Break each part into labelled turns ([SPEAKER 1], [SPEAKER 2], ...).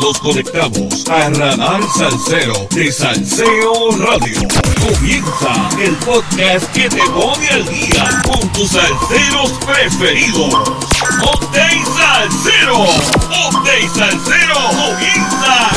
[SPEAKER 1] Nos conectamos a Radar Salsero de Salseo Radio. Comienza el podcast que te pone al día con tus salseros preferidos. Update Salsero. Update Salsero comienza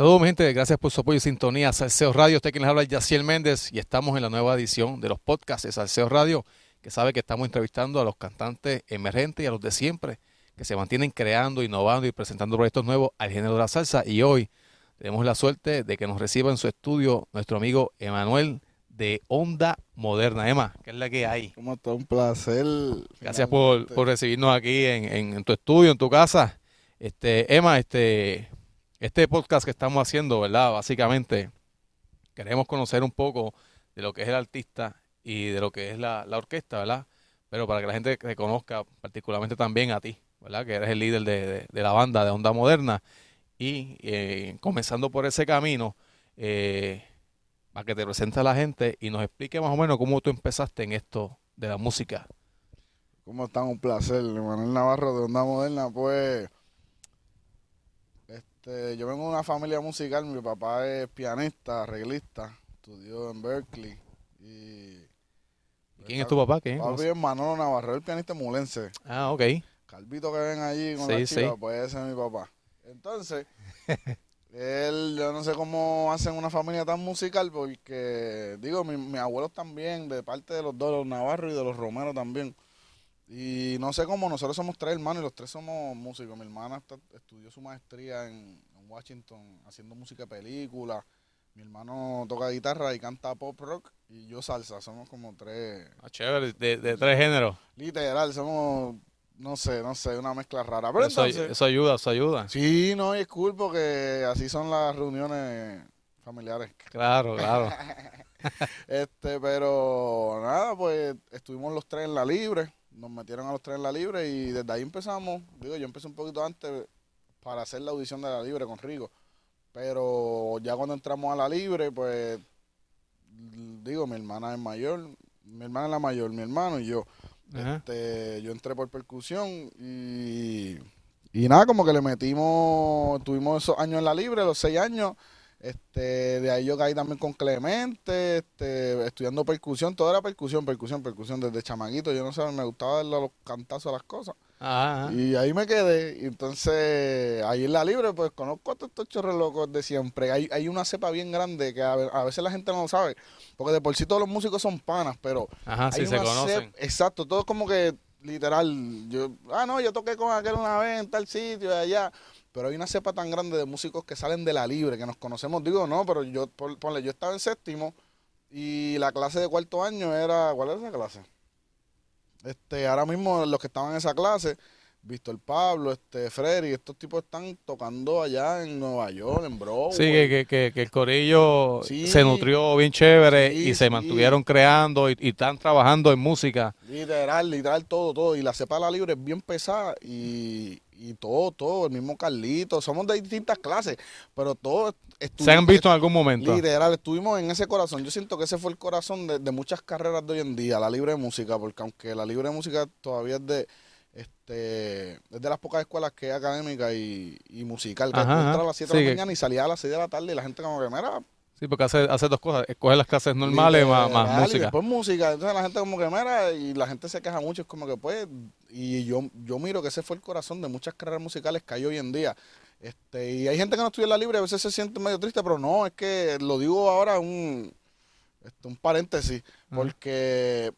[SPEAKER 2] Saludos, mi gente. Gracias por su apoyo y sintonía. Salseo Radio. Usted quien les habla, Yaciel Méndez. Y estamos en la nueva edición de los podcasts de Salseo Radio. Que sabe que estamos entrevistando a los cantantes emergentes y a los de siempre. Que se mantienen creando, innovando y presentando proyectos nuevos al género de la salsa. Y hoy tenemos la suerte de que nos reciba en su estudio nuestro amigo Emanuel de Onda Moderna. Emma, ¿qué es la que hay?
[SPEAKER 3] Como todo un placer.
[SPEAKER 2] Gracias por, recibirnos aquí en, en- en tu estudio, en tu casa. Este, Emma, este, este podcast que estamos haciendo, ¿verdad? Básicamente, queremos conocer un poco de lo que es el artista y de lo que es la, orquesta, ¿verdad? Pero para que la gente te conozca particularmente también a ti, ¿verdad? Que eres el líder de, de- de la banda de Onda Moderna. Y eh, comenzando por ese camino, eh, para que te presente a la gente y nos explique más o menos cómo tú empezaste en esto de la música.
[SPEAKER 3] ¿Cómo están? Un placer. Manuel Navarro de Onda Moderna. Pues, este, yo vengo de una familia musical. Mi papá es pianista, arreglista. Estudió en Berkeley. Y.
[SPEAKER 2] ¿Y ¿Quién es tu papá? ¿Quién?
[SPEAKER 3] Papi es Manolo Navarro, el pianista mulense.
[SPEAKER 2] Ah, ok.
[SPEAKER 3] Calvito que ven allí con
[SPEAKER 2] Sí,
[SPEAKER 3] la chiva,
[SPEAKER 2] sí.
[SPEAKER 3] pues ese es mi papá. Entonces, él, yo no sé cómo hacen una familia tan musical, porque, digo, mi- mis abuelos también, de parte de los dos, los Navarro y de los Romero también. Y no sé cómo, nosotros somos tres hermanos y los tres somos músicos. Mi hermana está- estudió su maestría en, en Washington haciendo música de película. Mi hermano toca guitarra y canta pop rock y yo salsa. Somos como tres,
[SPEAKER 2] Ah, chévere, de, de tres géneros.
[SPEAKER 3] literal, somos, no sé, no sé, una mezcla rara. Pero
[SPEAKER 2] Eso,
[SPEAKER 3] entonces,
[SPEAKER 2] eso ayuda, eso ayuda.
[SPEAKER 3] Sí, no, y es cool porque así son las reuniones familiares.
[SPEAKER 2] Claro, claro.
[SPEAKER 3] Este, pero nada, pues estuvimos los tres en la libre, nos metieron a los tres en la libre y desde ahí empezamos. Digo, yo empecé un poquito antes para hacer la audición de la libre con Rigo, pero ya cuando entramos a la libre, pues digo, mi hermana es mayor, mi hermana es la mayor, mi hermano y yo. Este, yo entré por percusión y, y nada, como que le metimos, tuvimos esos años en la libre, los seis años. Este, de ahí yo caí también con Clemente, este, estudiando percusión, todo era percusión, percusión, percusión, desde chamaguito, yo no sé, me gustaba darle los cantazos a las cosas.
[SPEAKER 2] Ajá, ajá.
[SPEAKER 3] Y ahí me quedé, y entonces ahí en la libre, pues conozco a todos estos chorros locos de siempre. Hay, hay una cepa bien grande que a, ve- a veces la gente no lo sabe, porque de por sí todos los músicos son panas, pero
[SPEAKER 2] Ajá, sí se conocen.
[SPEAKER 3] exacto, todo como que literal. Yo, ah, no, yo toqué con aquel una vez en tal sitio allá. Pero hay una cepa tan grande de músicos que salen de la libre, que nos conocemos. Digo, no, pero yo, ponle, yo estaba en séptimo y la clase de cuarto año era. ¿Cuál era esa clase? Este, ahora mismo los que estaban en esa clase, Víctor Pablo, este, Freddy, estos tipos están tocando allá en Nueva York, en Broadway.
[SPEAKER 2] Sí, que, que, que, que el corillo
[SPEAKER 3] Sí.
[SPEAKER 2] se nutrió bien chévere
[SPEAKER 3] Sí,
[SPEAKER 2] y se
[SPEAKER 3] sí.
[SPEAKER 2] mantuvieron creando y, y están trabajando en música.
[SPEAKER 3] Literal, literal, todo, todo. Y la cepa de la libre es bien pesada y, y todo, todo. El mismo Carlito. Somos de distintas clases, pero todos
[SPEAKER 2] Se han visto en algún momento.
[SPEAKER 3] Literal, estuvimos en ese corazón. Yo siento que ese fue el corazón de, de muchas carreras de hoy en día, la libre música, porque aunque la libre música todavía es de este es de las pocas escuelas que es académica y, y musical, que entras a las 7
[SPEAKER 2] Sí,
[SPEAKER 3] de la mañana y salías a las 6 de la tarde y la gente como que, mira,
[SPEAKER 2] Sí, porque hace, hace dos cosas. Escoger las clases normales más, más
[SPEAKER 3] Literal, y
[SPEAKER 2] música.
[SPEAKER 3] después música. Entonces la gente como que mira y la gente se queja mucho. Es como que pues, y yo, yo miro que ese fue el corazón de muchas carreras musicales que hay hoy en día. Este, y hay gente que no estudia en la libre, a veces se siente medio triste, pero no, es que lo digo ahora un, este, un paréntesis, porque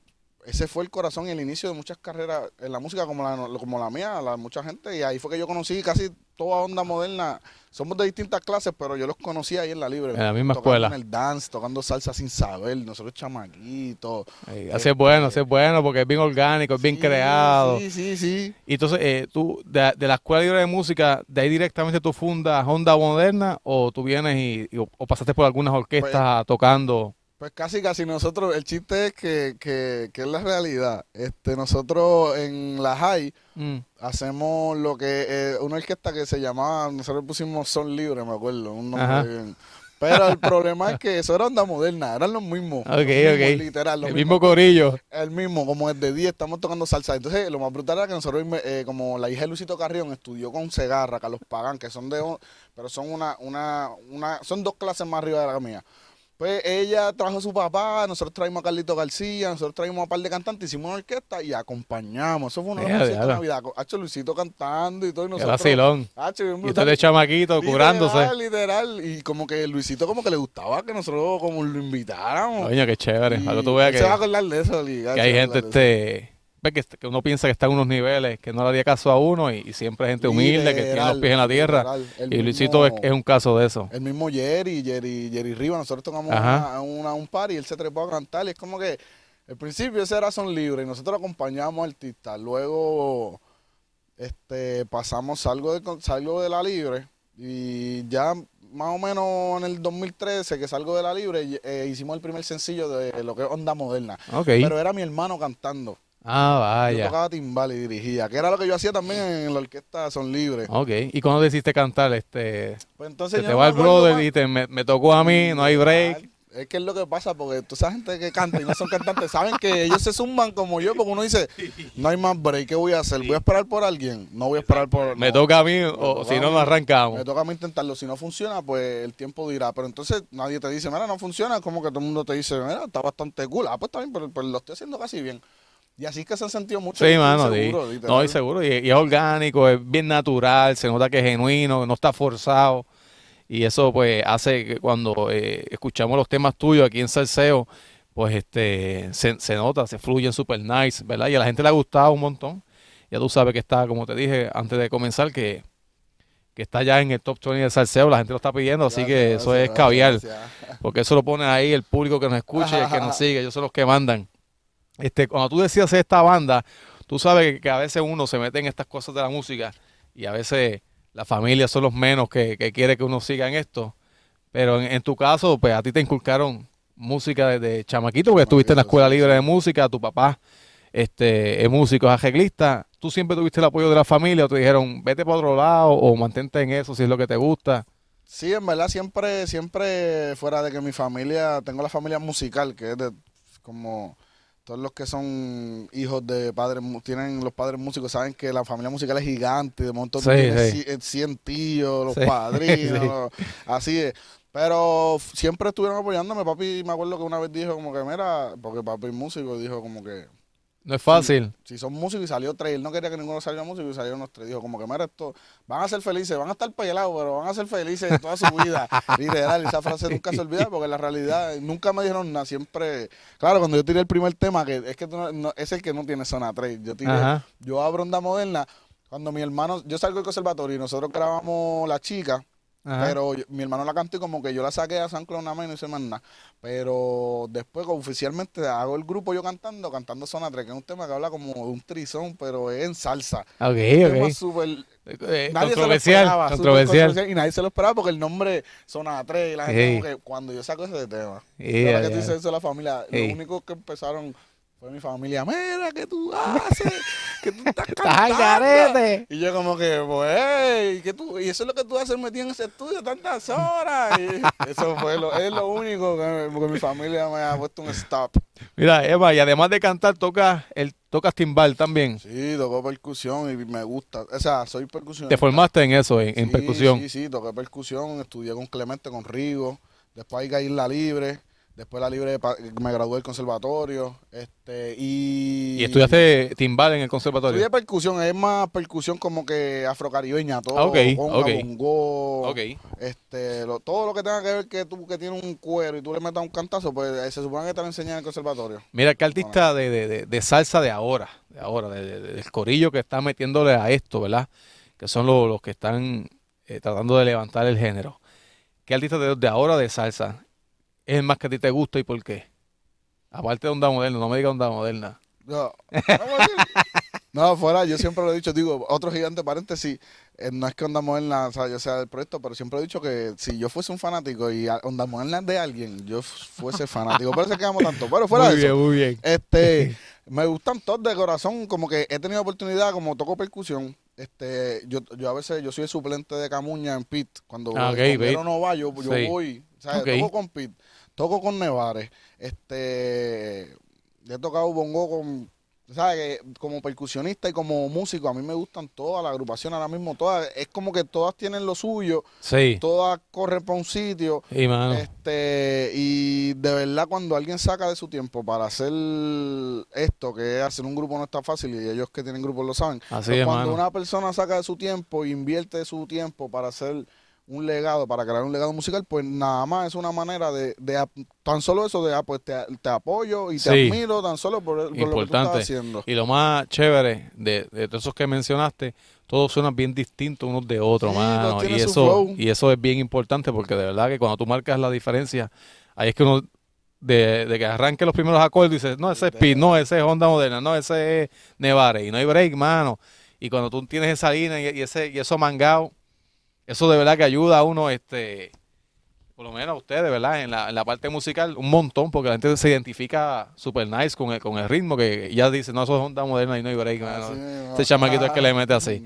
[SPEAKER 3] ese fue el corazón y el inicio de muchas carreras en la música como la, como la mía, la mucha gente, y ahí fue que yo conocí casi toda onda moderna. Somos de distintas clases, pero yo los conocí ahí en la libre.
[SPEAKER 2] En la misma escuela.
[SPEAKER 3] En el dance, tocando salsa sin saber, nosotros chamaquitos.
[SPEAKER 2] Así es bueno, así es bueno porque es bien orgánico, es bien creado.
[SPEAKER 3] Sí, sí, sí.
[SPEAKER 2] Y entonces, eh, tú, de, de la Escuela Libre de Música, ¿de ahí directamente tú fundas Honda Moderna o tú vienes y, y- o pasaste por algunas orquestas tocando?
[SPEAKER 3] Pues casi, casi nosotros, el chiste es que, que, que es la realidad. Este, nosotros en la high
[SPEAKER 2] Mm.
[SPEAKER 3] hacemos lo que, eh, una orquesta que se llamaba, nosotros pusimos Son Libre, me acuerdo, un nombre bien. Pero el problema es que eso era onda moderna, eran los mismos.
[SPEAKER 2] Ok,
[SPEAKER 3] los mismos,
[SPEAKER 2] ok.
[SPEAKER 3] Literal, los
[SPEAKER 2] el
[SPEAKER 3] mismos.
[SPEAKER 2] mismo corillo.
[SPEAKER 3] El mismo, como desde 10 estamos tocando salsa. Entonces, lo más brutal era que nosotros, eh, como la hija de Luisito Carrión, estudió con Segarra, Carlos Pagán, que son de, pero son una, una, una, son dos clases más arriba de la mía. Pues ella trajo a su papá, nosotros traímos a Carlito García, nosotros traímos a un par de cantantes, hicimos una orquesta y acompañamos. Eso fue una de. Navidad. Hacho Luisito cantando y todo. Y
[SPEAKER 2] Era
[SPEAKER 3] nosotros,
[SPEAKER 2] Silón.
[SPEAKER 3] Hacho, bien
[SPEAKER 2] Y usted de chamaquito
[SPEAKER 3] Literal,
[SPEAKER 2] curándose.
[SPEAKER 3] Literal, y como que Luisito como que le gustaba que nosotros como lo invitáramos.
[SPEAKER 2] Coño, qué chévere.
[SPEAKER 3] Y
[SPEAKER 2] que tú veas
[SPEAKER 3] él se va a
[SPEAKER 2] que,
[SPEAKER 3] acordar de eso. Liga,
[SPEAKER 2] que hay gente este ve que, que uno piensa que está en unos niveles que no le haría caso a uno y, y siempre gente humilde que tiene los pies en la tierra. Y Luisito es, un caso de eso.
[SPEAKER 3] El mismo Jerry, Jerry, Jerry Rivas, nosotros una, una- un par y él se trepó a cantar y es como que al principio ese era son libre y nosotros acompañamos al artista. Luego este pasamos salgo de salgo de la libre y ya más o menos en el 2013 que salgo de la libre eh, hicimos el primer sencillo de lo que es Onda Moderna. Pero era mi hermano cantando.
[SPEAKER 2] Ah,
[SPEAKER 3] Yo
[SPEAKER 2] vaya.
[SPEAKER 3] tocaba timbal y dirigía, que era lo que yo hacía también en la orquesta Son Libres.
[SPEAKER 2] Ok. ¿Y cuando decidiste cantar? Este,
[SPEAKER 3] Pues entonces
[SPEAKER 2] se
[SPEAKER 3] yo
[SPEAKER 2] te
[SPEAKER 3] no
[SPEAKER 2] va el brother y dijiste, me, me tocó a mí, no hay break.
[SPEAKER 3] Es que es lo que pasa, porque tú sabes gente que canta y no son cantantes, saben que ellos se zumban como yo, porque uno dice, no hay más break, ¿qué voy a hacer? ¿Voy a esperar por alguien? No voy a esperar por...
[SPEAKER 2] Me
[SPEAKER 3] no.
[SPEAKER 2] toca a mí o si no nos arrancamos.
[SPEAKER 3] Me toca a mí intentarlo. Si no funciona, pues el tiempo dirá. Pero entonces nadie te dice, mira, no funciona. Como que todo el mundo te dice, mira, está bastante cool. Ah, pues está bien, pero, pero lo estoy haciendo casi bien. Y así es que se han sentido mucho.
[SPEAKER 2] Sí, mano, sí.
[SPEAKER 3] seguro,
[SPEAKER 2] No, y seguro. Y, y es orgánico, es bien natural, se nota que es genuino, no está forzado. Y eso, pues, hace que cuando eh, escuchamos los temas tuyos aquí en Salseo, pues, este, se, se nota, se fluyen super nice, ¿verdad? Y a la gente le ha gustado un montón. Ya tú sabes que está, como te dije antes de comenzar, que, que está ya en el top 20 del Salseo, la gente lo está pidiendo, así que
[SPEAKER 3] Gracias,
[SPEAKER 2] eso es caviar.
[SPEAKER 3] gracias.
[SPEAKER 2] Porque eso lo pone ahí el público que nos escucha y el que nos sigue, ellos son los que mandan. Este, cuando tú decías esta banda, tú sabes que, a veces uno se mete en estas cosas de la música y a veces la familia son los menos que, que quiere que uno siga en esto. Pero en, en tu caso, pues a ti te inculcaron música desde chamaquito, porque estuviste en la escuela libre de música, tu papá este, es músico, es arreglista. ¿Tú siempre tuviste el apoyo de la familia o te dijeron, vete para otro lado o mantente en eso si es lo que te gusta?
[SPEAKER 3] Sí, en verdad siempre, siempre fuera de que mi familia, tengo la familia musical, que es de como todos los que son hijos de padres, tienen los padres músicos, saben que la familia musical es gigante, de montón
[SPEAKER 2] Sí,
[SPEAKER 3] de
[SPEAKER 2] sí.
[SPEAKER 3] 100 tíos, los
[SPEAKER 2] Sí,
[SPEAKER 3] padrinos, así es. Pero siempre estuvieron apoyándome, papi, me acuerdo que una vez dijo como que, mira, porque papi es músico, dijo como que,
[SPEAKER 2] No es fácil.
[SPEAKER 3] si son músicos y salió tres, él no quería que ninguno saliera músico y salieron los tres. Dijo, como que mira esto, van a ser felices, van a estar pelados, pero van a ser felices toda su vida. Literal, esa frase nunca se olvida porque la realidad, nunca me dijeron nada, siempre, claro, cuando yo tiré el primer tema, que es que no- no- es el que no tiene zona 3, yo tiré,
[SPEAKER 2] Ajá.
[SPEAKER 3] yo abro onda moderna, cuando mi hermano, yo salgo del conservatorio y nosotros grabamos La Chica,
[SPEAKER 2] Ajá.
[SPEAKER 3] pero yo- mi hermano la cantó y como que yo la saqué a San Cloud nada más y no hice más nada. Pero después oficialmente hago el grupo yo cantando, cantando Zona 3, que es un tema que habla como de un trizón, pero es en salsa.
[SPEAKER 2] Ok,
[SPEAKER 3] Un tema
[SPEAKER 2] ok.
[SPEAKER 3] súper-
[SPEAKER 2] Eh,
[SPEAKER 3] nadie se lo
[SPEAKER 2] controversial,
[SPEAKER 3] esperaba, súper
[SPEAKER 2] controversial.
[SPEAKER 3] controversial, Y nadie se lo esperaba porque el nombre Zona 3 y la gente como que cuando yo saco ese tema.
[SPEAKER 2] Yeah,
[SPEAKER 3] que tú
[SPEAKER 2] yeah.
[SPEAKER 3] dices eso la familia,
[SPEAKER 2] Ey.
[SPEAKER 3] lo único que empezaron fue mi familia. Mira, ¿qué tú haces? que tú estás cantando. Y yo como que, pues, ¿qué tú? y eso es lo que tú haces metido en ese estudio tantas horas. Y eso fue lo, es lo único que, que mi familia me ha puesto un stop.
[SPEAKER 2] Mira, Eva, y además de cantar, tocas el tocas timbal también.
[SPEAKER 3] Sí, tocó percusión y me gusta. O sea, soy percusionista.
[SPEAKER 2] Te formaste en eso, en, en percusión.
[SPEAKER 3] Sí, sí, toqué percusión, estudié con Clemente, con Rigo. Después hay que ir la libre. Después la libre me gradué del conservatorio. Este, y.
[SPEAKER 2] Y estudiaste timbal en el conservatorio.
[SPEAKER 3] Estudié percusión, es más percusión como que afrocaribeña, todo,
[SPEAKER 2] Ah,
[SPEAKER 3] conga, bongo,
[SPEAKER 2] Ok.
[SPEAKER 3] este, lo- todo lo que tenga que ver que tú que tienes un cuero y tú le metas un cantazo, pues eh, se supone que te lo enseñan en el conservatorio.
[SPEAKER 2] Mira, qué artista de, de- de- de salsa de ahora, de ahora, de- de- de- del corillo que está metiéndole a esto, ¿verdad? Que son los, los que están eh, tratando de levantar el género. ¿Qué artista de, de ahora de salsa es el más que a ti te gusta y por qué? Aparte de onda moderna, no me digas onda moderna.
[SPEAKER 3] No, no, fuera, yo siempre lo he dicho, digo, otro gigante paréntesis, eh, no es que Onda Moderna, o sea, yo sea del proyecto, pero siempre he dicho que si yo fuese un fanático y Onda Moderna es de alguien, yo fuese fanático, por eso es que amo tanto, pero fuera
[SPEAKER 2] muy
[SPEAKER 3] de
[SPEAKER 2] bien,
[SPEAKER 3] eso,
[SPEAKER 2] muy bien.
[SPEAKER 3] este, me gustan todos de corazón, como que he tenido oportunidad, como toco percusión, este, yo, yo a veces, yo soy el suplente de Camuña en Pit. Cuando
[SPEAKER 2] Ah, ok,
[SPEAKER 3] el
[SPEAKER 2] ve.
[SPEAKER 3] conguero no va, yo, yo
[SPEAKER 2] Sí.
[SPEAKER 3] voy. O sea,
[SPEAKER 2] Ok.
[SPEAKER 3] toco con Pit, toco con Nevares. Este, he tocado bongo con, ¿sabes? Que Como percusionista y como músico, a mí me gustan todas las agrupaciones ahora mismo, todas. Es como que todas tienen lo suyo,
[SPEAKER 2] Sí.
[SPEAKER 3] todas corren para un sitio.
[SPEAKER 2] Y mano.
[SPEAKER 3] Este, y de verdad cuando alguien saca de su tiempo para hacer esto, que hacer un grupo no está fácil y ellos que tienen grupos lo saben.
[SPEAKER 2] Así
[SPEAKER 3] Pero
[SPEAKER 2] es,
[SPEAKER 3] cuando
[SPEAKER 2] mano.
[SPEAKER 3] una persona saca de su tiempo, invierte de su tiempo para hacer un legado, para crear un legado musical, pues nada más es una manera de, de tan solo eso de, ah, pues te, te apoyo y te
[SPEAKER 2] Sí.
[SPEAKER 3] admiro tan solo por, por lo que tú estás haciendo.
[SPEAKER 2] Y lo más chévere de, de todos esos que mencionaste, todos suenan bien distintos unos de otros,
[SPEAKER 3] Sí,
[SPEAKER 2] mano. Y eso,
[SPEAKER 3] flow.
[SPEAKER 2] y eso es bien importante porque de verdad que cuando tú marcas la diferencia, ahí es que uno, de, de que arranque los primeros acordes, dices, no, ese es Speed, no, ese es Honda Moderna, no, ese es Nevare, y no hay break, mano. Y cuando tú tienes esa línea y, y ese, y eso mangado, eso de verdad que ayuda a uno, este, por lo menos a ustedes, ¿verdad? En la, en la parte musical, un montón, porque la gente se identifica super nice con el, con el ritmo, que ya dice, no, eso es Honda Moderna y no hay break, mano.
[SPEAKER 3] Así mismo.
[SPEAKER 2] Ese chamaquito es que le mete así.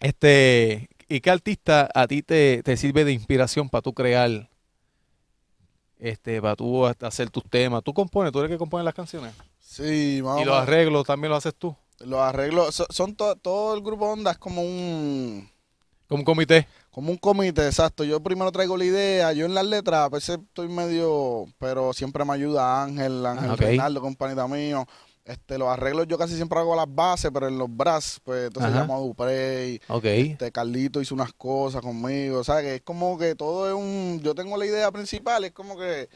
[SPEAKER 2] Este, ¿y qué artista a ti te, te sirve de inspiración para tú crear? Este, para tú hacer tus temas. ¿Tú compones? ¿Tú eres el que compone las canciones?
[SPEAKER 3] Sí, más
[SPEAKER 2] y los arreglos también los haces tú.
[SPEAKER 3] Los arreglos, so- son to- todo el grupo Onda es como un
[SPEAKER 2] Como un comité.
[SPEAKER 3] como un comité, exacto. Yo primero traigo la idea, yo en las letras a veces estoy medio, pero siempre me ayuda Ángel, Ángel
[SPEAKER 2] Ah, ok.
[SPEAKER 3] Reinaldo, compañita mío. Este, los arreglos yo casi siempre hago las bases, pero en los brass, pues entonces
[SPEAKER 2] Ajá.
[SPEAKER 3] llamo a Duprey,
[SPEAKER 2] Ok.
[SPEAKER 3] este Carlito hizo unas cosas conmigo, o sea que es como que todo es un, yo tengo la idea principal, es como que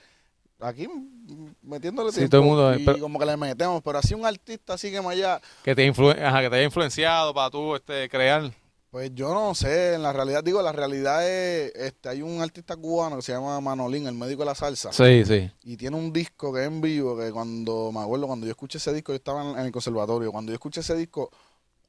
[SPEAKER 3] aquí mm, metiéndole
[SPEAKER 2] Sí,
[SPEAKER 3] tiempo
[SPEAKER 2] todo el mundo,
[SPEAKER 3] y
[SPEAKER 2] pero-
[SPEAKER 3] como que le metemos, pero así un artista así que me haya,
[SPEAKER 2] Que te, influ- ajá, que te haya influenciado para tú este, crear.
[SPEAKER 3] Pues yo no sé, en la realidad, digo, la realidad es, este, hay un artista cubano que se llama Manolín, el médico de la salsa,
[SPEAKER 2] Sí, sí.
[SPEAKER 3] y tiene un disco que es en vivo, que cuando, me acuerdo, cuando yo escuché ese disco, yo estaba en, en el conservatorio, cuando yo escuché ese disco,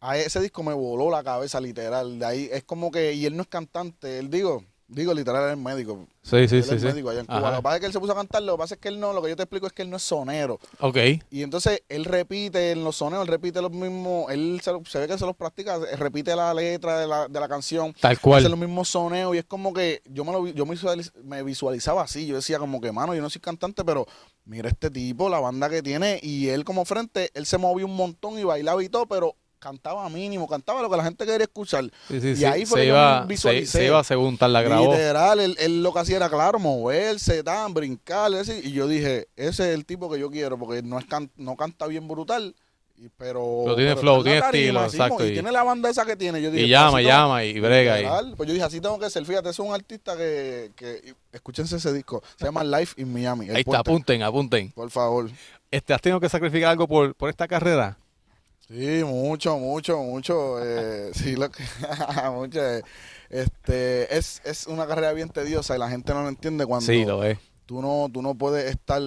[SPEAKER 3] a ese disco me voló la cabeza literal, de ahí es como que, y él no es cantante, él digo, digo literal, es médico,
[SPEAKER 2] Sí, sí,
[SPEAKER 3] él
[SPEAKER 2] sí.
[SPEAKER 3] es
[SPEAKER 2] sí.
[SPEAKER 3] médico allá en Cuba,
[SPEAKER 2] Ajá.
[SPEAKER 3] lo que pasa es que él se puso a cantar, lo que pasa es que él no, lo que yo te explico es que él no es sonero,
[SPEAKER 2] Ok.
[SPEAKER 3] y entonces él repite en los soneos, él repite los mismos, él se, se ve que se los practica, repite la letra de la, de la canción,
[SPEAKER 2] Tal
[SPEAKER 3] hace
[SPEAKER 2] cual.
[SPEAKER 3] los mismos soneos y es como que yo me lo yo me, visualiz- me visualizaba así, yo decía como que mano, yo no soy cantante, pero mira este tipo, la banda que tiene y él como frente, él se movía un montón y bailaba y todo, pero cantaba mínimo, cantaba lo que la gente quería escuchar.
[SPEAKER 2] Sí, sí,
[SPEAKER 3] y ahí fue
[SPEAKER 2] se,
[SPEAKER 3] que yo
[SPEAKER 2] iba, se,
[SPEAKER 3] visualicé.
[SPEAKER 2] se iba según tal la grabó.
[SPEAKER 3] Literal, él, él lo que hacía era claro, moverse, tan, brincar, y yo dije, ese es el tipo que yo quiero, porque no es can- no canta bien brutal, y- pero,
[SPEAKER 2] Pero tiene flow,
[SPEAKER 3] tiene
[SPEAKER 2] estilo,
[SPEAKER 3] así
[SPEAKER 2] exacto,
[SPEAKER 3] y,
[SPEAKER 2] y-
[SPEAKER 3] tiene la banda esa que tiene. Yo dije,
[SPEAKER 2] Y
[SPEAKER 3] pues,
[SPEAKER 2] llama,
[SPEAKER 3] así tengo-
[SPEAKER 2] llama y brega.
[SPEAKER 3] Literal, Pues yo dije, así tengo que ser. Fíjate, es un artista que, que escúchense ese disco. Se llama Life in Miami.
[SPEAKER 2] Ahí está, apunten, apunten.
[SPEAKER 3] Por favor.
[SPEAKER 2] Este, ¿Has tenido que sacrificar algo por, por esta carrera?
[SPEAKER 3] Sí, mucho, mucho, mucho. eh, sí, lo que, mucho. eh, este, es, es una carrera bien tediosa y la gente no lo entiende cuando
[SPEAKER 2] Sí, lo es.
[SPEAKER 3] tú no, tú no puedes estar.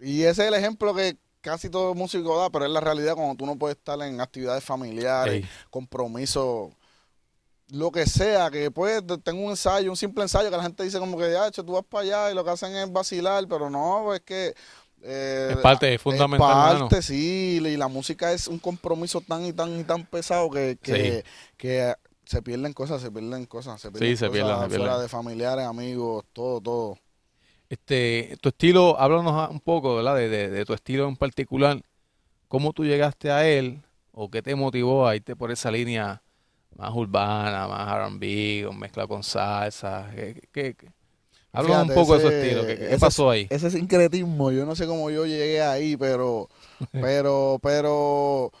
[SPEAKER 3] Y ese es el ejemplo que casi todo músico da, pero es la realidad cuando tú no puedes estar en actividades familiares, compromisos, lo que sea, que pues tengo un ensayo, un simple ensayo que la gente dice como que ya, tú vas para allá y lo que hacen es vacilar, pero no, es que... eh,
[SPEAKER 2] Es parte fundamental,
[SPEAKER 3] Es
[SPEAKER 2] hermano.
[SPEAKER 3] parte, sí, y la música es un compromiso tan y tan y tan pesado que, que, que se pierden cosas, se pierden cosas, se pierden
[SPEAKER 2] se
[SPEAKER 3] cosas
[SPEAKER 2] pierden, se
[SPEAKER 3] fuera
[SPEAKER 2] pierden.
[SPEAKER 3] de familiares, amigos, todo, todo.
[SPEAKER 2] Este, tu estilo, háblanos un poco, ¿verdad? De, de- de tu estilo en particular. ¿Cómo tú llegaste a él? ¿O qué te motivó a irte por esa línea más urbana, más R&B, mezcla con salsa? ¿Qué, qué- qué? Háblanos un poco de su estilo. ¿Qué, qué
[SPEAKER 3] ese-
[SPEAKER 2] pasó ahí?
[SPEAKER 3] Ese sincretismo, yo no sé cómo yo llegué ahí, pero, pero, pero,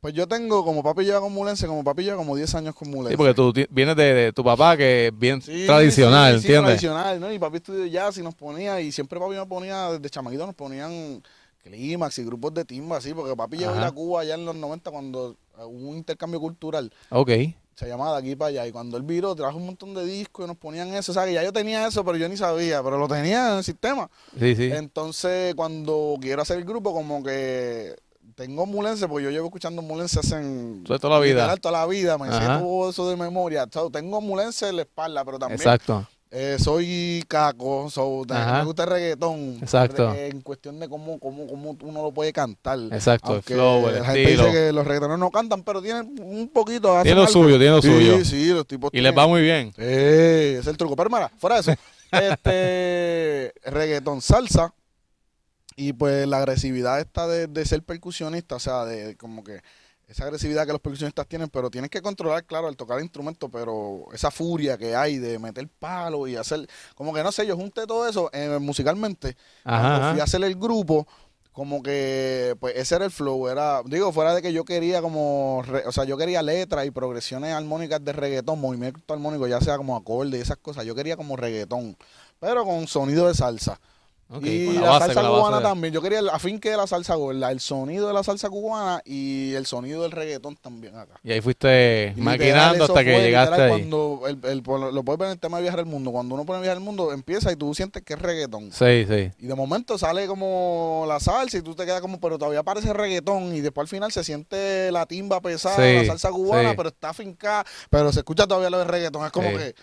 [SPEAKER 3] pues yo tengo, como papi lleva con Mulense, como papi lleva como 10 años con Mulense.
[SPEAKER 2] Sí, porque tú vienes de, de tu papá, que es bien
[SPEAKER 3] Sí,
[SPEAKER 2] tradicional,
[SPEAKER 3] sí, sí,
[SPEAKER 2] ¿entiendes?
[SPEAKER 3] tradicional, ¿no? Y papi estudió jazz y nos ponía, y siempre papi me ponía, desde chamaquito nos ponían clímax y grupos de timba, así, porque papi llegó a Cuba allá en los 90 cuando hubo un intercambio cultural,
[SPEAKER 2] Ok.
[SPEAKER 3] Se llamaba de aquí para allá, y cuando él viró, trajo un montón de discos y nos ponían eso, o sea, que ya yo tenía eso, pero yo ni sabía, pero lo tenía en el sistema.
[SPEAKER 2] Sí, sí.
[SPEAKER 3] Entonces, cuando quiero hacer el grupo, como que tengo Mulense, porque yo llevo escuchando Mulense hace en-
[SPEAKER 2] Toda- la vida.
[SPEAKER 3] literal, toda la vida, me
[SPEAKER 2] Ajá.
[SPEAKER 3] todo eso de memoria. O sea, tengo Mulense en la espalda, pero también
[SPEAKER 2] Exacto.
[SPEAKER 3] Eh, soy caco, so, me gusta el reggaetón.
[SPEAKER 2] Exacto.
[SPEAKER 3] En cuestión de cómo, cómo, cómo uno lo puede cantar.
[SPEAKER 2] Exacto, el
[SPEAKER 3] Aunque
[SPEAKER 2] flow, el
[SPEAKER 3] la gente
[SPEAKER 2] estilo.
[SPEAKER 3] dice que los reggaetoneros no cantan, pero tienen un poquito. hacen
[SPEAKER 2] Tiene lo
[SPEAKER 3] algo.
[SPEAKER 2] suyo, tiene lo
[SPEAKER 3] sí,
[SPEAKER 2] suyo.
[SPEAKER 3] Sí, los tipos
[SPEAKER 2] Y les va muy bien.
[SPEAKER 3] Sí, es el truco. Pero mira, fuera de eso. este reggaetón salsa. Y pues la agresividad esta de, de ser percusionista, o sea, de como que esa agresividad que los percusionistas tienen, pero tienes que controlar, claro, al tocar el instrumento, pero esa furia que hay de meter palo y hacer, como que no sé, yo junté todo eso eh, musicalmente.
[SPEAKER 2] Ajá.
[SPEAKER 3] fui a hacer el grupo, como que, pues ese era el flow, era, digo, fuera de que yo quería como, re- o sea, yo quería letras y progresiones armónicas de reggaetón, movimiento armónico, ya sea como acorde y esas cosas, yo quería como reggaetón, pero con sonido de salsa. Y la,
[SPEAKER 2] la base,
[SPEAKER 3] salsa
[SPEAKER 2] la
[SPEAKER 3] cubana
[SPEAKER 2] de-
[SPEAKER 3] también, yo quería el afinque de la salsa gorda, el sonido de la salsa cubana y el sonido del reggaetón también acá.
[SPEAKER 2] Y ahí fuiste
[SPEAKER 3] Y
[SPEAKER 2] maquinando hasta que llegaste ahí.
[SPEAKER 3] Cuando el, el- lo puedes ver en el tema de viajar al mundo, cuando uno pone viajar al mundo, empieza y tú sientes que es reggaetón.
[SPEAKER 2] Sí, sí.
[SPEAKER 3] Y de momento sale como la salsa y tú te quedas como, pero todavía parece reggaetón. Y después al final se siente la timba pesada,
[SPEAKER 2] Sí,
[SPEAKER 3] la salsa cubana,
[SPEAKER 2] sí.
[SPEAKER 3] pero está fincada, pero se escucha todavía lo de reggaetón. Es como
[SPEAKER 2] Sí.
[SPEAKER 3] que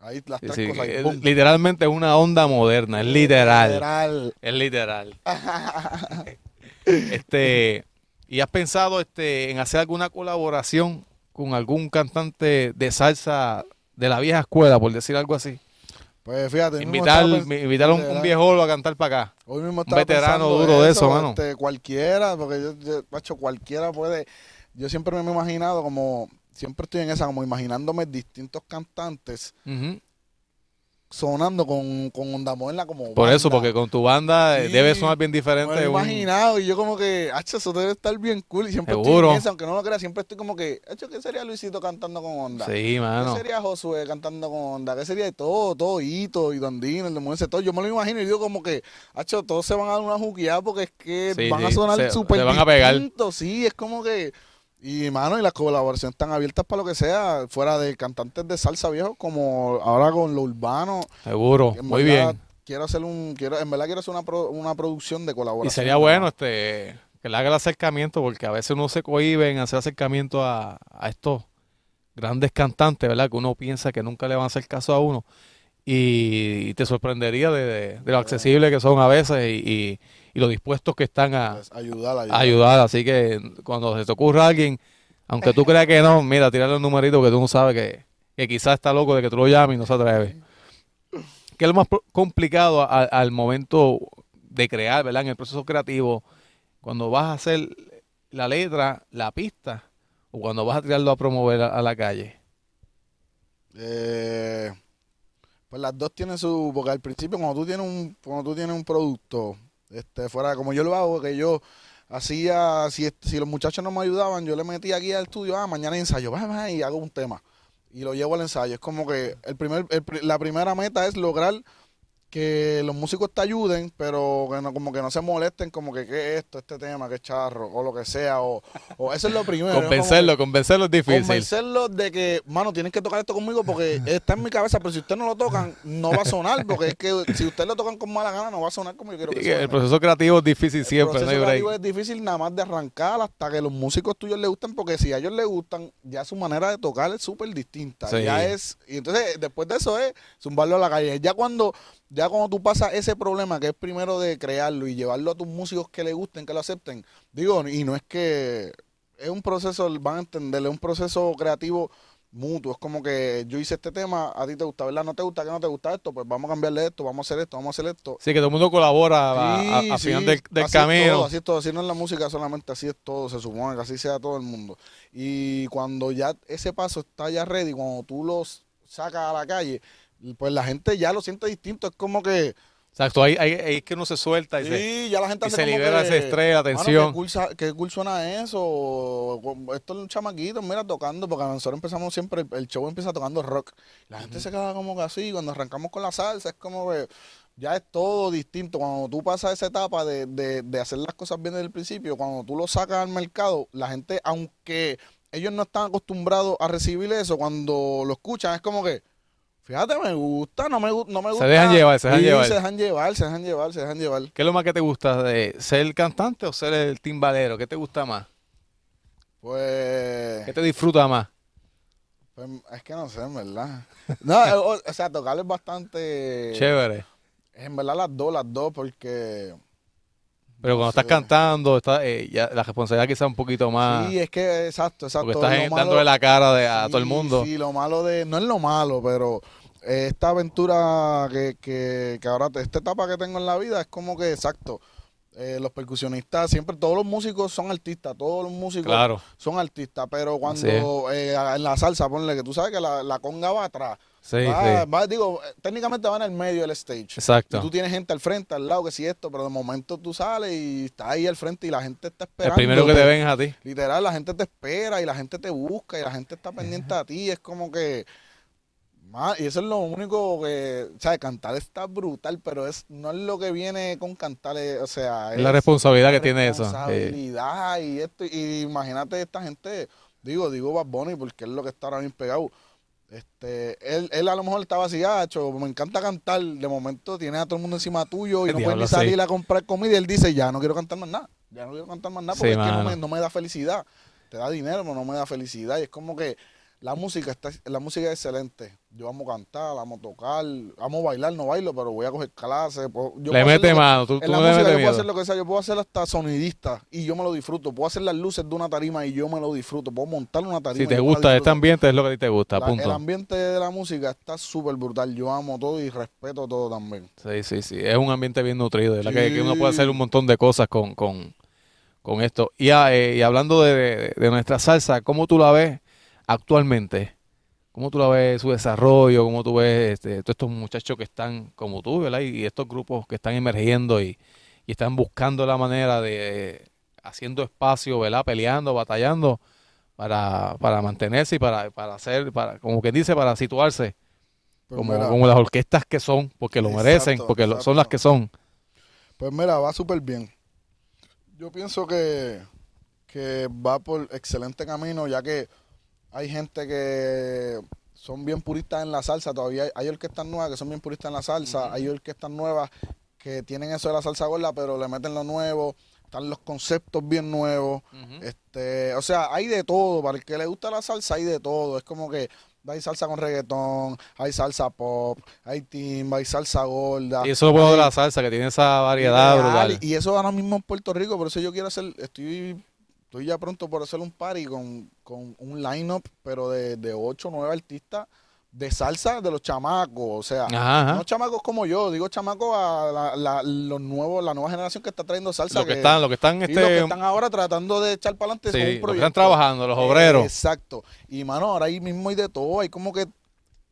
[SPEAKER 3] ahí las tres
[SPEAKER 2] Sí,
[SPEAKER 3] cosas. ahí,
[SPEAKER 2] es
[SPEAKER 3] ¡pum!
[SPEAKER 2] literalmente es una onda moderna, es literal.
[SPEAKER 3] Literal.
[SPEAKER 2] Es literal. este, ¿y has pensado este en hacer alguna colaboración con algún cantante de salsa de la vieja escuela, por decir algo así?
[SPEAKER 3] Pues fíjate,
[SPEAKER 2] Invitar, invitar a un, un viejo a cantar para acá.
[SPEAKER 3] Hoy mismo
[SPEAKER 2] un veterano duro de eso, mano.
[SPEAKER 3] este, cualquiera, porque yo, yo, macho, cualquiera puede. Yo siempre me he imaginado como, siempre estoy en esa, como imaginándome distintos cantantes sonando con, con Onda Moderna como
[SPEAKER 2] Por eso, porque con tu banda eh,
[SPEAKER 3] Sí,
[SPEAKER 2] debe sonar bien
[SPEAKER 3] Me
[SPEAKER 2] diferente.
[SPEAKER 3] lo he
[SPEAKER 2] un-
[SPEAKER 3] imaginado y yo como que, hacho, eso debe estar bien cool. Y siempre estoy
[SPEAKER 2] Seguro.
[SPEAKER 3] en eso, aunque no lo crea, siempre estoy como que, hacho, ¿qué sería Luisito cantando con onda?
[SPEAKER 2] Sí,
[SPEAKER 3] ¿Qué
[SPEAKER 2] mano.
[SPEAKER 3] sería Josué cantando con onda? ¿Qué sería de todo? Todo, Hito y Dondino, el de Mujeres, todo. Yo me lo imagino y digo como que, hacho, todos se van a dar una juqueada porque es que
[SPEAKER 2] Sí,
[SPEAKER 3] van a sonar súper
[SPEAKER 2] se van a pegar.
[SPEAKER 3] distintos. Sí, es como que... Y, mano, y las colaboraciones están abiertas para lo que sea, fuera de cantantes de salsa viejos, como ahora con lo urbano.
[SPEAKER 2] Seguro. Muy bien.
[SPEAKER 3] Quiero hacer un, quiero, en verdad quiero hacer una, pro- una producción de
[SPEAKER 2] Y
[SPEAKER 3] colaboración.
[SPEAKER 2] sería bueno este que le haga el acercamiento, porque a veces uno se cohíbe en hacer acercamiento a, a estos grandes cantantes, ¿verdad? Que uno piensa que nunca le van a hacer caso a uno. Y, te sorprendería de, de- de lo accesible que son a veces y, y- y lo dispuestos que están a,
[SPEAKER 3] Pues, ayudar,
[SPEAKER 2] a
[SPEAKER 3] ayudar.
[SPEAKER 2] Así que cuando se te ocurra alguien, aunque tú creas que no, mira, tirarle un numerito que tú no sabes que, que quizás está loco de que tú lo llames y no se atreve. ¿Qué es lo más complicado a- al momento de crear, ¿verdad? En el proceso creativo, cuando vas a hacer la letra, la pista, o cuando vas a tirarlo a promover a, a la calle.
[SPEAKER 3] Eh, pues las dos tienen su, porque al principio cuando tú tienes un, cuando tú tienes un producto, este, fuera como yo lo hago, que yo hacía, si, si los muchachos no me ayudaban, yo le metía aquí al estudio, ah, mañana ensayo, va, y hago un tema. Y lo llevo al ensayo. Es como que el primer, el la primera meta es lograr que los músicos te ayuden, pero que no, como que no se molesten, como que qué es esto, este tema, qué charro, o lo que sea, o, o eso es lo primero. como
[SPEAKER 2] Convencerlo, convencerlo es difícil.
[SPEAKER 3] convencerlos de que, mano, tienen que tocar esto conmigo porque está en mi cabeza, pero si ustedes no lo tocan, no va a sonar, porque es que si ustedes lo tocan con mala gana, no va a sonar como yo quiero que suene.
[SPEAKER 2] el proceso creativo es difícil
[SPEAKER 3] El
[SPEAKER 2] siempre, no
[SPEAKER 3] proceso creativo es difícil nada más de arrancar hasta que los músicos tuyos les gusten, porque si a ellos les gustan, ya su manera de tocar es súper distinta.
[SPEAKER 2] Sí.
[SPEAKER 3] Ya es, y entonces después de eso es zumbarlo a la calle. Ya cuando, ya cuando tú pasas ese problema, que es primero de crearlo y llevarlo a tus músicos que les gusten, que lo acepten, digo, y no es que es un proceso, van a entenderle, es un proceso creativo mutuo. Es como que yo hice este tema, a ti te gusta, ¿verdad? ¿No te gusta? ¿Qué no te gusta esto? Pues vamos a cambiarle esto, vamos a hacer esto, vamos a hacer esto.
[SPEAKER 2] Sí, que todo el mundo colabora a- a-
[SPEAKER 3] Sí,
[SPEAKER 2] al
[SPEAKER 3] sí,
[SPEAKER 2] final del, del
[SPEAKER 3] así es
[SPEAKER 2] camino.
[SPEAKER 3] todo, así es todo, así no es la música solamente, así es todo, se supone que así sea todo el mundo. Y cuando ya ese paso está ya ready, cuando tú los sacas a la calle, pues la gente ya lo siente distinto, es como que...
[SPEAKER 2] Exacto, ahí, ahí- ahí es que uno se suelta y se,
[SPEAKER 3] Sí, ya la gente
[SPEAKER 2] y se libera
[SPEAKER 3] que,
[SPEAKER 2] ese estrés, la
[SPEAKER 3] "Mano,
[SPEAKER 2] tensión.
[SPEAKER 3] ¿qué, cool, sa- qué cool suena eso? O, o, Estos son chamaquitos, mira, tocando, porque nosotros empezamos siempre, el, el show empieza tocando rock. La gente se queda como que así, cuando arrancamos con la salsa, es como que ya es todo distinto. Cuando tú pasas esa etapa de, de, de hacer las cosas bien desde el principio, cuando tú lo sacas al mercado, la gente, aunque ellos no están acostumbrados a recibir eso, cuando lo escuchan, es como que, fíjate, me gusta, no me, no me gusta.
[SPEAKER 2] dejan llevar, se dejan
[SPEAKER 3] Sí,
[SPEAKER 2] llevar.
[SPEAKER 3] Se dejan llevar, se dejan llevar, se dejan llevar.
[SPEAKER 2] ¿Qué es lo más que te gusta de ser el cantante o ser el timbalero? ¿Qué te gusta más?
[SPEAKER 3] Pues...
[SPEAKER 2] ¿Qué te disfruta más?
[SPEAKER 3] Pues, es que no sé, en verdad. No, o, o sea, tocar es bastante...
[SPEAKER 2] Chévere.
[SPEAKER 3] En verdad las dos, las dos, porque...
[SPEAKER 2] Pero cuando estás cantando, está, eh, ya la responsabilidad quizá un poquito más.
[SPEAKER 3] Sí, es que, exacto, exacto.
[SPEAKER 2] porque estás en-
[SPEAKER 3] malo-
[SPEAKER 2] dándole la cara de, a
[SPEAKER 3] Sí,
[SPEAKER 2] todo el mundo.
[SPEAKER 3] Sí, lo malo de. No es lo malo, pero esta aventura que, que, que ahora, esta etapa que tengo en la vida es como que, exacto. eh, los percusionistas, siempre todos los músicos son artistas, todos los músicos
[SPEAKER 2] Claro.
[SPEAKER 3] son artistas, pero cuando eh, en la salsa, ponle que tú sabes que la, la conga va atrás.
[SPEAKER 2] Sí,
[SPEAKER 3] va,
[SPEAKER 2] sí.
[SPEAKER 3] va, digo, eh, técnicamente va en el medio del stage. Y
[SPEAKER 2] Exacto.
[SPEAKER 3] tú tienes gente al frente, al lado, que sí esto, pero de momento tú sales y estás ahí al frente y la gente está
[SPEAKER 2] El
[SPEAKER 3] esperando.
[SPEAKER 2] primero que te ven es a ti.
[SPEAKER 3] Literal, la gente te espera y la gente te busca y la gente está pendiente a ti. Es como que. Y eso es lo único que. O sea, cantar está brutal, pero es no es lo que viene con cantar. eh, O sea,
[SPEAKER 2] Es la responsabilidad que tiene eso. Eh,
[SPEAKER 3] Responsabilidad y esto. Y imagínate esta gente. Digo, digo Bad Bunny porque es lo que está ahora bien pegado. Este, él, él a lo mejor estaba así, gacho, me encanta cantar. De momento tienes a todo el mundo encima tuyo y
[SPEAKER 2] El
[SPEAKER 3] no puedes
[SPEAKER 2] diablo,
[SPEAKER 3] ni salir
[SPEAKER 2] sí.
[SPEAKER 3] a comprar comida. Y él dice, ya no quiero cantar más nada. Ya no quiero cantar más nada
[SPEAKER 2] Sí,
[SPEAKER 3] porque es que no me, no me da felicidad. Te da dinero, pero no me da felicidad. Y es como que la música está, la música es excelente. Yo amo cantar, amo tocar, amo bailar, no bailo, pero voy a coger clases. puedo- yo
[SPEAKER 2] le mete mano. Tú,
[SPEAKER 3] en
[SPEAKER 2] tú
[SPEAKER 3] la
[SPEAKER 2] no
[SPEAKER 3] música yo puedo hacer lo que sea, yo puedo hacer hasta sonidista y yo me lo disfruto. Puedo hacer las luces de una tarima y yo me lo disfruto. Puedo montar una tarima.
[SPEAKER 2] Si te gusta este ambiente, es lo que a ti te gusta.
[SPEAKER 3] La- el ambiente de la música está súper brutal. Yo amo todo y respeto todo también.
[SPEAKER 2] Sí, sí, sí. Es un ambiente bien nutrido.
[SPEAKER 3] Sí.
[SPEAKER 2] que uno puede hacer un montón de cosas con, con, con esto. Y, ah, eh, y hablando de, de- de nuestra salsa, ¿cómo tú la ves actualmente? ¿Cómo tú la ves su desarrollo? ¿Cómo tú ves este, todos estos muchachos que están como tú, ¿verdad? Y, estos grupos que están emergiendo y, y están buscando la manera de haciendo espacio, ¿verdad? Peleando, batallando para, para mantenerse y para, para hacer, para, como quien dice, para situarse
[SPEAKER 3] Pues
[SPEAKER 2] como,
[SPEAKER 3] mira,
[SPEAKER 2] como las orquestas que son, porque lo merecen, porque lo- son las que son.
[SPEAKER 3] Pues mira, va súper bien. Yo pienso que, que va por excelente camino, ya que hay gente que son bien puristas en la salsa. Todavía hay, hay orquestas nuevas que son bien puristas en la salsa. Hay orquestas nuevas que tienen eso de la salsa gorda, pero le meten lo nuevo. Están los conceptos bien nuevos. Este, o sea, hay de todo. Para el que le gusta la salsa, hay de todo. Es como que hay salsa con reggaetón, hay salsa pop, hay timba, hay salsa gorda.
[SPEAKER 2] Y eso es lo bueno de la salsa, que tiene esa variedad
[SPEAKER 3] Real,
[SPEAKER 2] brutal.
[SPEAKER 3] Y eso ahora mismo en Puerto Rico, por eso yo quiero hacer, estoy, estoy ya pronto por hacer un party con, con un line-up, pero de, de 8 o 9 artistas de salsa de los chamacos. O sea,
[SPEAKER 2] Ajá, ajá.
[SPEAKER 3] no chamacos como yo, digo chamacos a la, la- los nuevos, la nueva generación que está trayendo salsa.
[SPEAKER 2] Lo que están, lo que están,
[SPEAKER 3] y
[SPEAKER 2] este,
[SPEAKER 3] los que están ahora tratando de echar para adelante
[SPEAKER 2] sí, que están trabajando, los obreros.
[SPEAKER 3] Exacto. Y mano, ahora ahí mismo hay de todo, hay como que,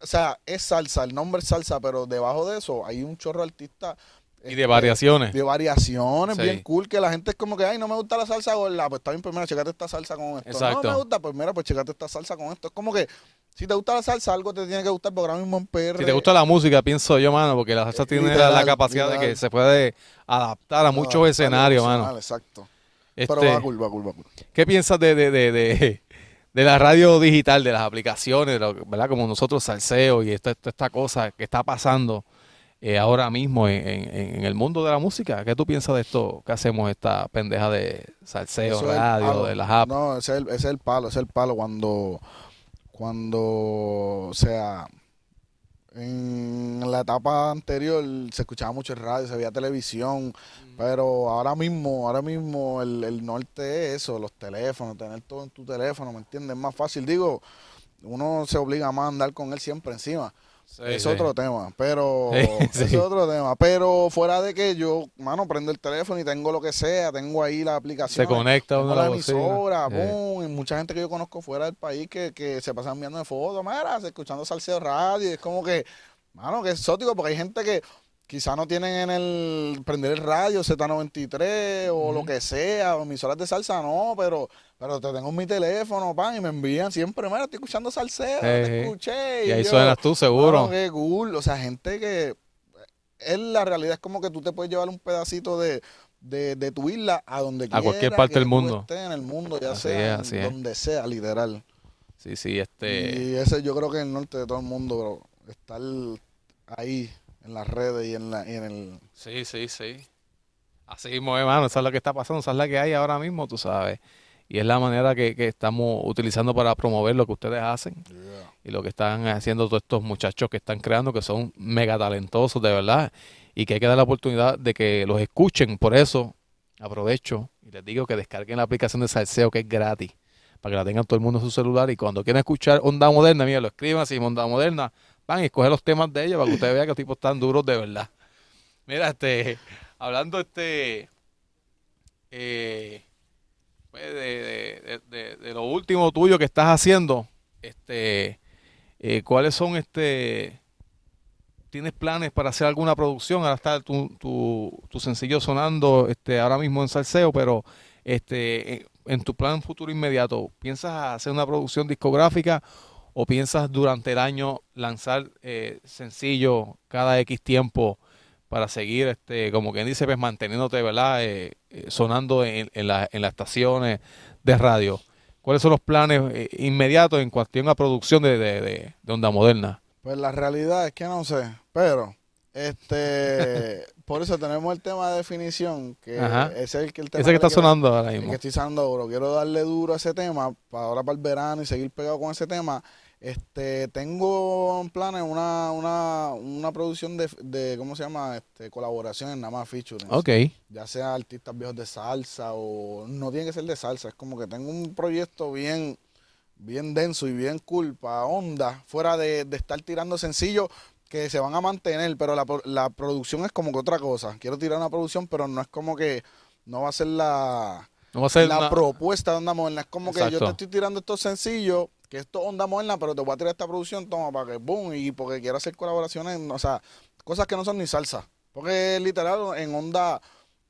[SPEAKER 3] o sea, es salsa, el nombre es salsa, pero debajo de eso hay un chorro de artistas.
[SPEAKER 2] Y
[SPEAKER 3] este,
[SPEAKER 2] de variaciones.
[SPEAKER 3] de variaciones,
[SPEAKER 2] Sí.
[SPEAKER 3] bien cool, que la gente es como que, ay, no me gusta la salsa gorda, pues está bien, pues mira, checate esta salsa con esto.
[SPEAKER 2] Exacto.
[SPEAKER 3] No me gusta, pues mira, pues checate esta salsa con esto. Es como que, si te gusta la salsa, algo te tiene que gustar, porque ahora mismo en PR...
[SPEAKER 2] Si te gusta la música, pienso yo, mano, porque la salsa tiene la-
[SPEAKER 3] Literal,
[SPEAKER 2] capacidad de que se puede adaptar a muchos escenarios, mano.
[SPEAKER 3] Exacto.
[SPEAKER 2] Este,
[SPEAKER 3] Pero va cool, va cool, va cool.
[SPEAKER 2] ¿Qué piensas de, de, de, de, de la radio digital, de las aplicaciones, de lo- ¿verdad? Como nosotros, Salseo y esta, esta, esta cosa que está pasando eh, ahora mismo en, en- en el mundo de la música? ¿Qué tú piensas de esto que hacemos, esta pendeja de salseo,
[SPEAKER 3] Eso
[SPEAKER 2] radio, de las apps?
[SPEAKER 3] No, ese es, el, ese es el palo, ese es el palo cuando, cuando, o sea, en la etapa anterior se escuchaba mucho el radio, se veía televisión, pero ahora mismo, ahora mismo el, el norte es eso, los teléfonos, tener todo en tu teléfono, ¿me entiendes? Es más fácil, digo, uno se obliga más a andar con él siempre encima.
[SPEAKER 2] Sí,
[SPEAKER 3] es
[SPEAKER 2] sí.
[SPEAKER 3] otro tema, pero
[SPEAKER 2] Sí,
[SPEAKER 3] es otro tema. Pero fuera de que yo, mano, prendo el teléfono y tengo lo que sea, tengo ahí la aplicación.
[SPEAKER 2] Se conecta uno
[SPEAKER 3] tengo
[SPEAKER 2] a
[SPEAKER 3] la emisora, pum, y mucha gente que yo conozco fuera del país que, que se pasan enviando fotos, mira, escuchando salseo radio, y es como que, mano, que es exótico, porque hay gente que quizá no tienen en el prender el radio Z93 o lo que sea, o emisoras de salsa, no, pero pero te tengo en mi teléfono, pan, y me envían siempre, mira, estoy escuchando salseo, te
[SPEAKER 2] Eh,
[SPEAKER 3] escuché.
[SPEAKER 2] Y ahí
[SPEAKER 3] yo,
[SPEAKER 2] suenas tú, seguro.
[SPEAKER 3] Mano, qué cool. O sea, gente que. Es la realidad, es como que tú te puedes llevar un pedacito de, de, de tu isla a donde
[SPEAKER 2] A cualquier
[SPEAKER 3] quiera
[SPEAKER 2] parte
[SPEAKER 3] que
[SPEAKER 2] del mundo.
[SPEAKER 3] estés en el mundo, ya
[SPEAKER 2] Así
[SPEAKER 3] sea
[SPEAKER 2] es,
[SPEAKER 3] en donde sea, literal.
[SPEAKER 2] Sí, sí, este...
[SPEAKER 3] Y ese yo creo que es el norte de todo el mundo, bro. Estar ahí en las redes y en, la, y en el.
[SPEAKER 2] Sí, sí, sí. Así mismo, hermano, esa es lo que está pasando, esa es la que hay ahora mismo, tú sabes. Y es la manera que, que estamos utilizando para promover lo que ustedes hacen
[SPEAKER 3] Yeah.
[SPEAKER 2] y lo que están haciendo todos estos muchachos que están creando, que son mega talentosos de verdad, y que hay que dar la oportunidad de que los escuchen. Por eso aprovecho y les digo que descarguen la aplicación de Salseo, que es gratis, para que la tengan todo el mundo en su celular. Y cuando quieran escuchar Onda Moderna, mira, lo escriban así, Onda Moderna, van y escogen los temas de ella para que ustedes vean que los tipos están duros de verdad. Mira, este, hablando este, eh, pues, de, de- de- lo último tuyo que estás haciendo, este, eh, ¿cuáles son este, tienes planes para hacer alguna producción? Ahora está tu, tu, tu sencillo sonando, este, ahora mismo en Salseo, pero este, en, en tu plan futuro inmediato, ¿piensas hacer una producción discográfica o piensas durante el año lanzar eh, sencillo cada X tiempo? Para seguir, este, como quien dice, pues manteniéndote, ¿verdad? Eh, eh, sonando en, en, la- en las estaciones de radio. ¿Cuáles son los planes eh, inmediatos en cuestión a producción de, de, de- de Onda Moderna?
[SPEAKER 3] Pues la realidad es que no sé, pero este por eso tenemos el tema de definición, que
[SPEAKER 2] Ajá.
[SPEAKER 3] es el que el tema
[SPEAKER 2] Ese que está
[SPEAKER 3] quiero-
[SPEAKER 2] sonando ahora
[SPEAKER 3] el
[SPEAKER 2] mismo.
[SPEAKER 3] que estoy usando duro. Quiero darle duro a ese tema para ahora para el verano y seguir pegado con ese tema. Este, tengo en planes una, una, una producción de, de, ¿cómo se llama? Este, colaboraciones, nada más featuring.
[SPEAKER 2] Ok,
[SPEAKER 3] Ya sea artistas viejos de salsa o no tiene que ser de salsa. Es como que tengo un proyecto bien, bien denso y bien cool para onda, fuera de, de estar tirando sencillos que se van a mantener, pero la, la producción es como que otra cosa. Quiero tirar una producción, pero no es como que no va a ser la,
[SPEAKER 2] no va a ser
[SPEAKER 3] la
[SPEAKER 2] una-
[SPEAKER 3] propuesta de Onda Moderna. Es como que yo te estoy tirando estos sencillos, que esto es Onda Moderna, pero te voy a tirar esta producción, toma, para que boom, y porque quiero hacer colaboraciones, o sea, cosas que no son ni salsa. Porque literal, en Onda,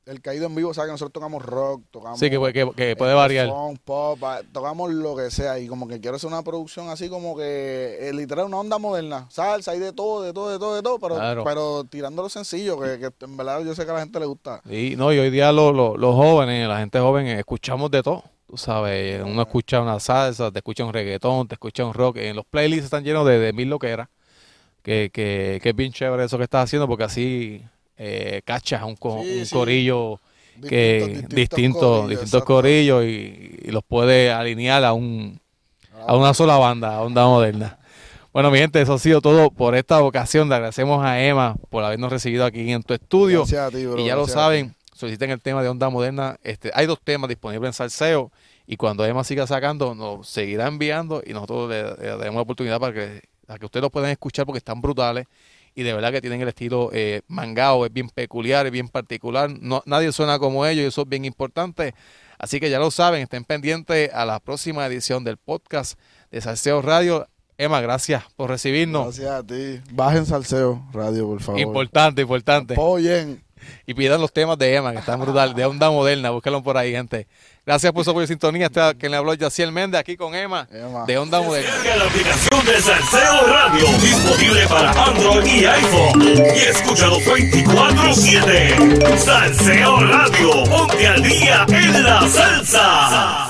[SPEAKER 3] el caído en vivo, sabe que nosotros tocamos rock, tocamos.
[SPEAKER 2] sí, que, que, que puede variar.
[SPEAKER 3] pop, ah, tocamos lo que sea. Y como que quiero hacer una producción así como que, eh, literal, una onda moderna. Salsa, hay de todo, de todo, de todo, de todo, pero,
[SPEAKER 2] Claro.
[SPEAKER 3] pero tirando lo sencillo, que, que en verdad yo sé que a la gente le gusta.
[SPEAKER 2] Y, no, y hoy día lo- lo- los jóvenes, la gente joven, escuchamos de todo. Tú sabes, uno escucha una salsa, te escucha un reggaetón, te escucha un rock. En los playlists están llenos de, de mil loqueras. Que, que, que es bien chévere eso que estás haciendo porque así eh, cachas un, co-
[SPEAKER 3] Sí,
[SPEAKER 2] un
[SPEAKER 3] sí.
[SPEAKER 2] corillo que
[SPEAKER 3] Distintos-
[SPEAKER 2] distintos,
[SPEAKER 3] corillos,
[SPEAKER 2] distintos
[SPEAKER 3] exacto.
[SPEAKER 2] corillos y, y los puede alinear a un a una sola banda, a Onda Moderna. Bueno, mi gente, eso ha sido todo por esta ocasión. Le agradecemos a Emma por habernos recibido aquí en tu estudio.
[SPEAKER 3] Gracias a ti, bro,
[SPEAKER 2] y ya lo saben, soliciten el tema de Onda Moderna. Este, hay dos temas disponibles en Salseo y cuando Emma siga sacando, nos seguirá enviando y nosotros le, le daremos la oportunidad para que, para que ustedes lo puedan escuchar porque están brutales y de verdad que tienen el estilo eh, mangao, es bien peculiar, es bien particular. No, nadie suena como ellos y eso es bien importante. Así que ya lo saben, estén pendientes a la próxima edición del podcast de Salseo Radio. Emma, gracias por recibirnos.
[SPEAKER 3] Gracias a ti. Bajen Salseo Radio, por favor.
[SPEAKER 2] Importante, importante.
[SPEAKER 3] Apoyen.
[SPEAKER 2] Y pidan los temas de Emma, que están brutales, de Onda Moderna, búsquenlo por ahí, gente. Gracias por su apoyo y sintonía. Este que le habló Yaciel Méndez aquí con Emma,
[SPEAKER 3] Emma.
[SPEAKER 2] de Onda Moderna.
[SPEAKER 1] Descarga la aplicación de Salseo Radio, disponible para Android y iPhone. Y escúchanos 24-7. Salseo Radio, ponte al día en la salsa.